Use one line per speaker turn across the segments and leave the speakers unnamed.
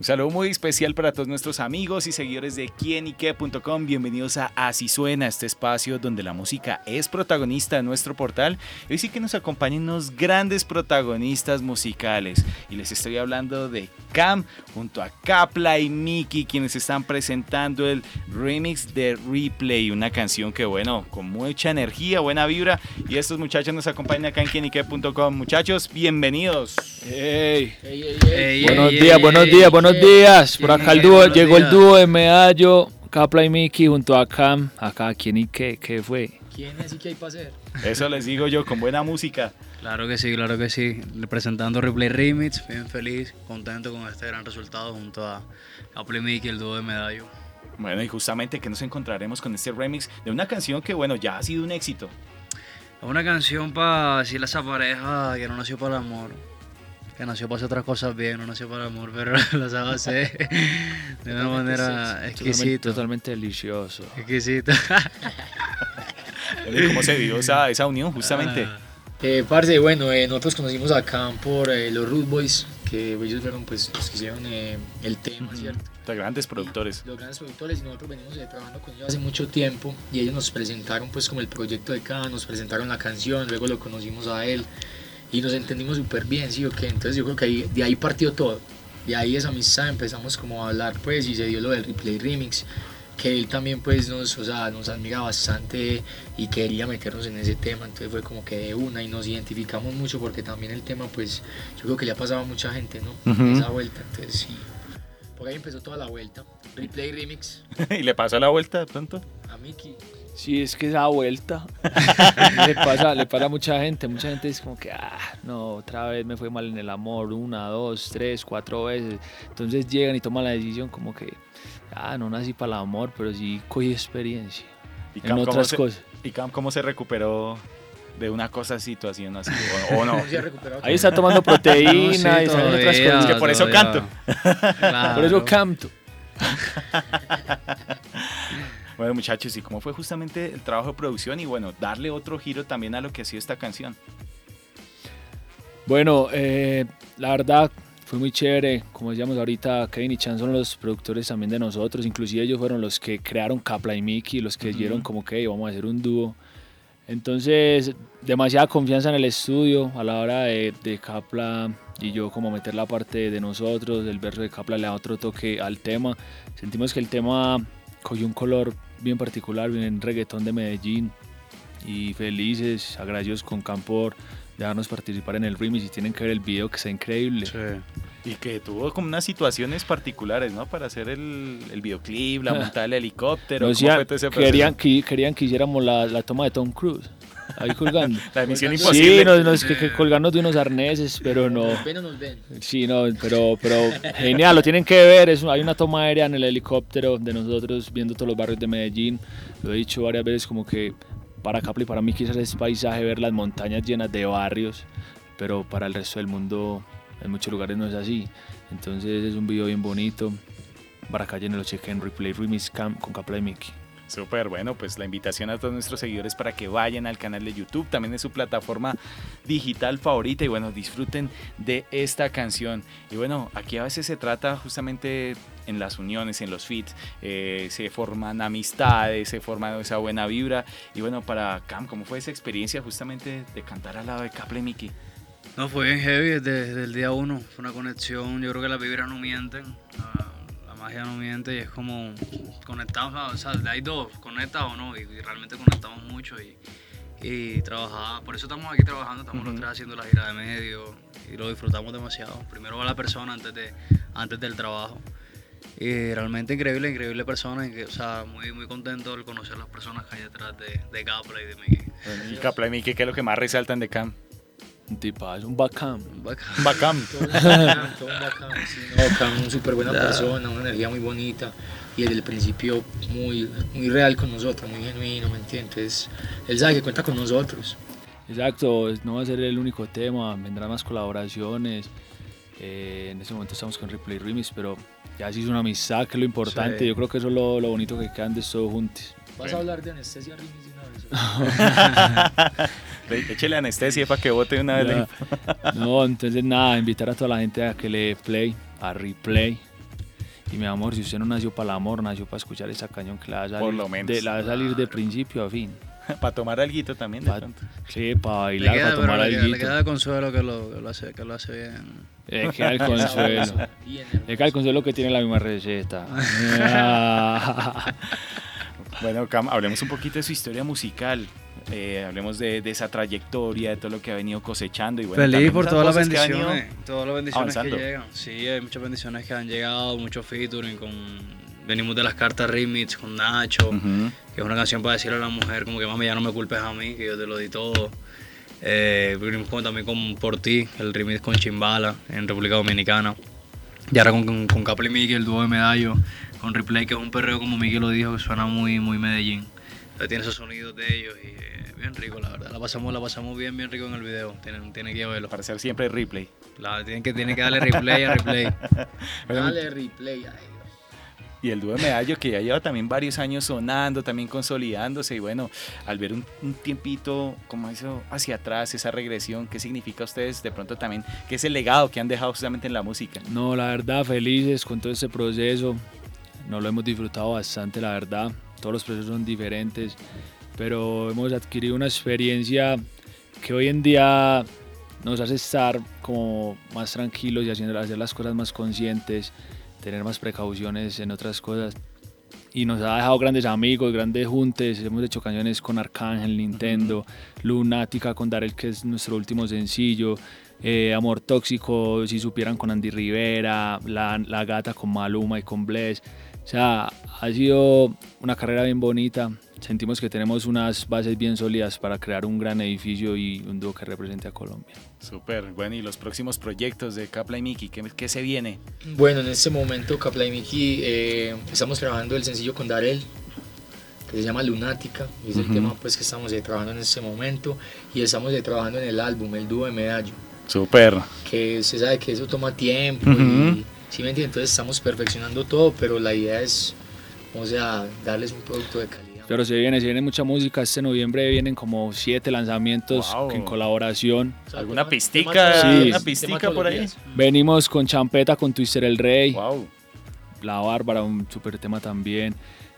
Un saludo muy especial para todos nuestros amigos y seguidores de quienique.com. Bienvenidos a Así Suena, este espacio donde la música es protagonista de nuestro portal. Hoy sí que nos acompañan unos grandes protagonistas musicales. Y les estoy hablando de Cam junto a Kapla y Miki, quienes están presentando el remix de Replay, una canción que, bueno, con mucha energía, buena vibra. Y estos muchachos nos acompañan acá en quienique.com. Muchachos, bienvenidos.
Hey. buenos días, buenos días, buenos buenos días. Por acá el dúo, llegó el dúo de Medallo, Capla y Miki junto a Cam. Acá, ¿quién y qué? ¿Qué fue?
¿Quién es y qué hay para hacer?
Eso les digo yo, con buena música.
Claro que sí, claro que sí. Representando Replay Remix, bien feliz, contento con este gran resultado junto a Capla y Miki, el dúo de Medallo.
Bueno, y justamente que nos encontraremos con este remix de una canción que, bueno, ya ha sido un éxito.
Una canción para decirle a esa pareja que no nació para el amor que nació para hacer otras cosas bien, no nació para el amor, pero lo sabe hacer de una manera exquisita.
Totalmente, delicioso.
Exquisito.
¿Cómo se dio esa, esa unión justamente?
Ah. Eh, parce, bueno, eh, nosotros conocimos a Cam por eh, los Root Boys, que ellos fueron pues los que hicieron eh, el tema, ¿cierto?
Los grandes productores.
los grandes productores y nosotros venimos trabajando con ellos hace mucho tiempo y ellos nos presentaron pues como el proyecto de Cam, nos presentaron la canción, luego lo conocimos a él y nos entendimos súper bien, ¿sí o qué? Entonces yo creo que ahí, de ahí partió todo. De ahí esa amistad empezamos como a hablar pues y se dio lo del replay remix que él también pues nos, o sea, nos admira bastante y quería meternos en ese tema, entonces fue como que de una y nos identificamos mucho porque también el tema pues yo creo que le ha pasado a mucha gente, ¿no? Esa vuelta, entonces sí, por ahí empezó toda la vuelta, replay remix.
¿Y le pasó la vuelta de pronto?
A Miki.
Sí, es que esa vuelta le, pasa, le pasa a mucha gente. Mucha gente es como que, ah, no, otra vez me fue mal en el amor, una, dos, tres, cuatro veces. Entonces llegan y toman la decisión como que, ah, no nací para el amor, pero sí cogí experiencia
¿Y en otras cosas. ¿Y Cam cómo se recuperó de una cosa situación así o, no?
Ahí está tomando proteína y otras cosas.
que por eso canto.
Por eso canto.
Bueno, muchachos, ¿y cómo fue justamente el trabajo de producción y bueno, darle otro giro también a lo que ha sido esta canción?
Bueno, eh, la verdad fue muy chévere. Como decíamos ahorita, Kevin y Chan son los productores también de nosotros. Inclusive ellos fueron los que crearon Kapla y Mickey, los que dieron como que vamos a hacer un dúo. Entonces, demasiada confianza en el estudio a la hora de, de Kapla y yo como meter la parte de nosotros, el verso de Kapla le da otro toque al tema. Sentimos que el tema cogió un color bien particular, bien reggaetón de Medellín y felices, agradecidos con Campor de darnos participar en el remix y tienen que ver el video que está increíble.
Y que tuvo como unas situaciones particulares, ¿no? Para hacer el, el videoclip, la montada del helicóptero.
querían, que, querían que hiciéramos la, la toma de Tom Cruise ahí colgando.
La misión imposible.
Sí, no, es que, que, colgarnos de unos arneses, pero no.
Nos ven,
Sí, no, pero, pero genial, lo tienen que ver. Es, hay una toma aérea en el helicóptero de nosotros viendo todos los barrios de Medellín. Lo he dicho varias veces, como que para Capri, para mí quizás es paisaje ver las montañas llenas de barrios, pero para el resto del mundo en muchos lugares no es así. Entonces es un video bien bonito. Para en lo chequen Replay Remix Camp con Capla y Mickey.
Súper, bueno, pues la invitación a todos nuestros seguidores para que vayan al canal de YouTube, también es su plataforma digital favorita y bueno, disfruten de esta canción. Y bueno, aquí a veces se trata justamente en las uniones, en los feats, eh, se forman amistades, se forma esa buena vibra. Y bueno, para Cam, ¿cómo fue esa experiencia justamente de cantar al lado de Caple Mickey?
No, fue bien heavy desde, el día uno, fue una conexión, yo creo que las vibras no mienten. Ah, magia no miente y es como conectamos, o sea, hay dos, conecta o no, y, realmente conectamos mucho y, y trabajaba, por eso estamos aquí trabajando, estamos los tres haciendo la gira de medio y lo disfrutamos demasiado. Primero va la persona antes, de, antes del trabajo. Y realmente increíble, increíble persona, o sea, muy, muy contento de conocer las personas que hay detrás de, de Capla y de Miki.
Y Capla y Miki, ¿qué es lo que más resaltan de Cam?
Un tipazo, un bacán.
Un bacán.
un bacán, todo un. Sí, no, bacán, una súper buena persona, una energía muy bonita y desde el principio muy, muy real con nosotros, muy genuino, ¿me entiendes? Él sabe que cuenta con nosotros.
Exacto, no va a ser el único tema, vendrán más colaboraciones Eh, en ese momento estamos con Replay Remix, pero ya se hizo una amistad, que es lo importante.
Sí.
Yo creo que eso es lo, lo bonito que quedan de todos juntos.
¿Vas a hablar de anestesia remix de una vez?
Le- Échele anestesia para que vote una vez.
Ya. No, entonces nada, invitar a toda la gente a que le dé play, a replay. Y mi amor, si usted no nació para el amor, nació para escuchar esa cañón que la va a salir,
Por lo menos.
de, la va a salir de principio a fin.
para tomar algo también de
Pa-
pronto.
Sí, para bailar, para tomar
le, queda, le queda de consuelo que lo, que lo hace, que lo hace bien.
Le queda el consuelo. Le queda el consuelo que tiene la misma receta.
Bueno, Cam, hablemos un poquito de su historia musical. Eh, hablemos de, de esa trayectoria, de todo lo que ha venido cosechando. Y bueno,
Feliz por todas las
voces que
bendiciones, todas las bendiciones
avanzando.
que llegan. Sí, hay muchas bendiciones que han llegado, muchos featuring con venimos de las cartas remix con Nacho,
Ujú.
que es una canción para decirle a la mujer como que mami ya no me culpes a mí, que yo te lo di todo. Eh, venimos con- también con Por ti, el remix con Chimbala en República Dominicana. Y ahora con, con, con Capri Miki, el dúo de medallo, con Replay, que es un perreo como Miki lo dijo, que suena muy, muy Medellín. Entonces tiene esos sonidos de ellos y eh, bien rico, la verdad. La pasamos, la pasamos bien, bien rico en el video. Tienen, tienen que verlo.
Para hacer siempre replay.
La, tienen, que, tienen que darle replay a replay.
Dale replay. ay,
Y el dúo de Medallo que ya lleva también varios años sonando, también consolidándose. Y bueno, al ver un, un tiempito como eso hacia atrás, esa regresión, ¿qué significa a ustedes de pronto también? ¿Qué es el legado que han dejado justamente en la música?
No, la verdad, felices con todo este proceso. Nos lo hemos disfrutado bastante, la verdad. Todos los procesos son diferentes, pero hemos adquirido una experiencia que hoy en día nos hace estar como más tranquilos y haciendo, hacer las cosas más conscientes, tener más precauciones en otras cosas. Y nos ha dejado grandes amigos, grandes juntes. Hemos hecho canciones con Arcángel, Nintendo, Lunática con Darel, que es nuestro último sencillo. eh, Amor Tóxico, si supieran con Andy Rivera, La, La Gata con Maluma y con Bless. O sea, ha sido una carrera bien bonita. Sentimos que tenemos unas bases bien sólidas para crear un gran edificio y un dúo que represente a Colombia.
Súper, bueno, y los próximos proyectos de Capla y Miki, ¿qué, qué se viene?
Bueno, en este momento Capla y Miki eh, estamos trabajando el sencillo con Darel, que se llama Lunática, y es el
Ujú.
tema pues que estamos eh, trabajando en este momento, y estamos eh, trabajando en el álbum, el dúo de Medallo,
Súper.
que se sabe que eso toma tiempo,
Ujú.
y ¿sí me entonces estamos perfeccionando todo, pero la idea es, o sea, darles un producto de calidad.
Pero se viene, se viene mucha música. Este noviembre vienen como siete lanzamientos
Wow.
en colaboración.
O sea,
¿Alguna
tema-
pistica?
tema
Sí.
¿Una pistica por ahí?
días.
Venimos con Champeta, con Twister el Rey,
Wow.
La Bárbara, un super tema también.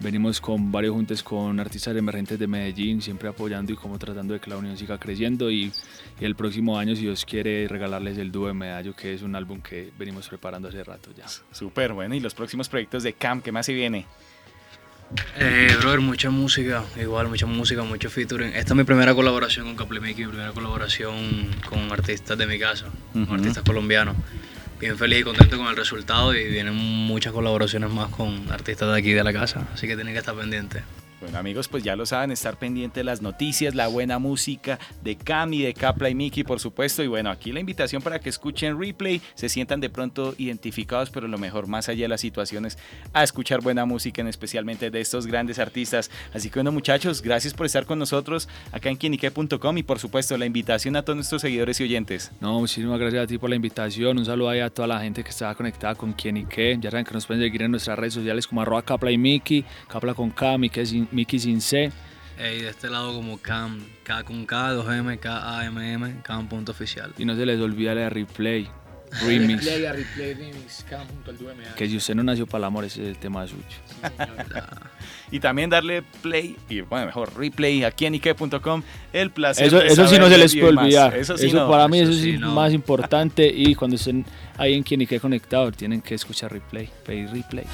Venimos con varios juntes con artistas emergentes de Medellín, siempre apoyando y como tratando de que la unión siga creciendo. Y, y el próximo año, si Dios quiere, regalarles el dúo de Medallo, que es un álbum que venimos preparando hace rato ya.
Súper, bueno, y los próximos proyectos de Cam, ¿qué más se viene?
Eh, brother, mucha música, igual, mucha música, mucho featuring. Esta es mi primera colaboración con Caplemiki, mi primera colaboración con artistas de mi casa,
Ujú.
con artistas colombianos. Bien feliz y contento con el resultado y vienen muchas colaboraciones más con artistas de aquí de la casa, así que tienen que estar pendientes.
Bueno amigos, pues ya lo saben, estar pendiente de las noticias, la buena música de Cami, de Capla y Miki, por supuesto. Y bueno, aquí la invitación para que escuchen replay, se sientan de pronto identificados, pero lo mejor, más allá de las situaciones, a escuchar buena música, en especialmente de estos grandes artistas. Así que bueno muchachos, gracias por estar con nosotros acá en quienique.com y por supuesto la invitación a todos nuestros seguidores y oyentes.
No, muchísimas gracias a ti por la invitación. Un saludo ahí a toda la gente que está conectada con qué. Ya saben que nos pueden seguir en nuestras redes sociales como arroba Capla y Miki, Capla con K, Miki sin, Miki sin C.
Eh, y de este lado como Cam, K con K, 2M, K, A, M, M, Cam punto oficial.
Y no se les olvide la replay, remix.
Replay a replay remix, junto al
que si usted no nació para el amor, ese es el tema suyo.
Sí.
Y también darle play, y bueno, mejor replay a quienique.com, el placer.
Eso,
de
eso sí no se les puede olvidar.
Eso
Eso,
sí no.
para mí
eso
eso
sí
es
no.
más importante y cuando estén ahí en quien conectado tienen que escuchar replay, pedir replay.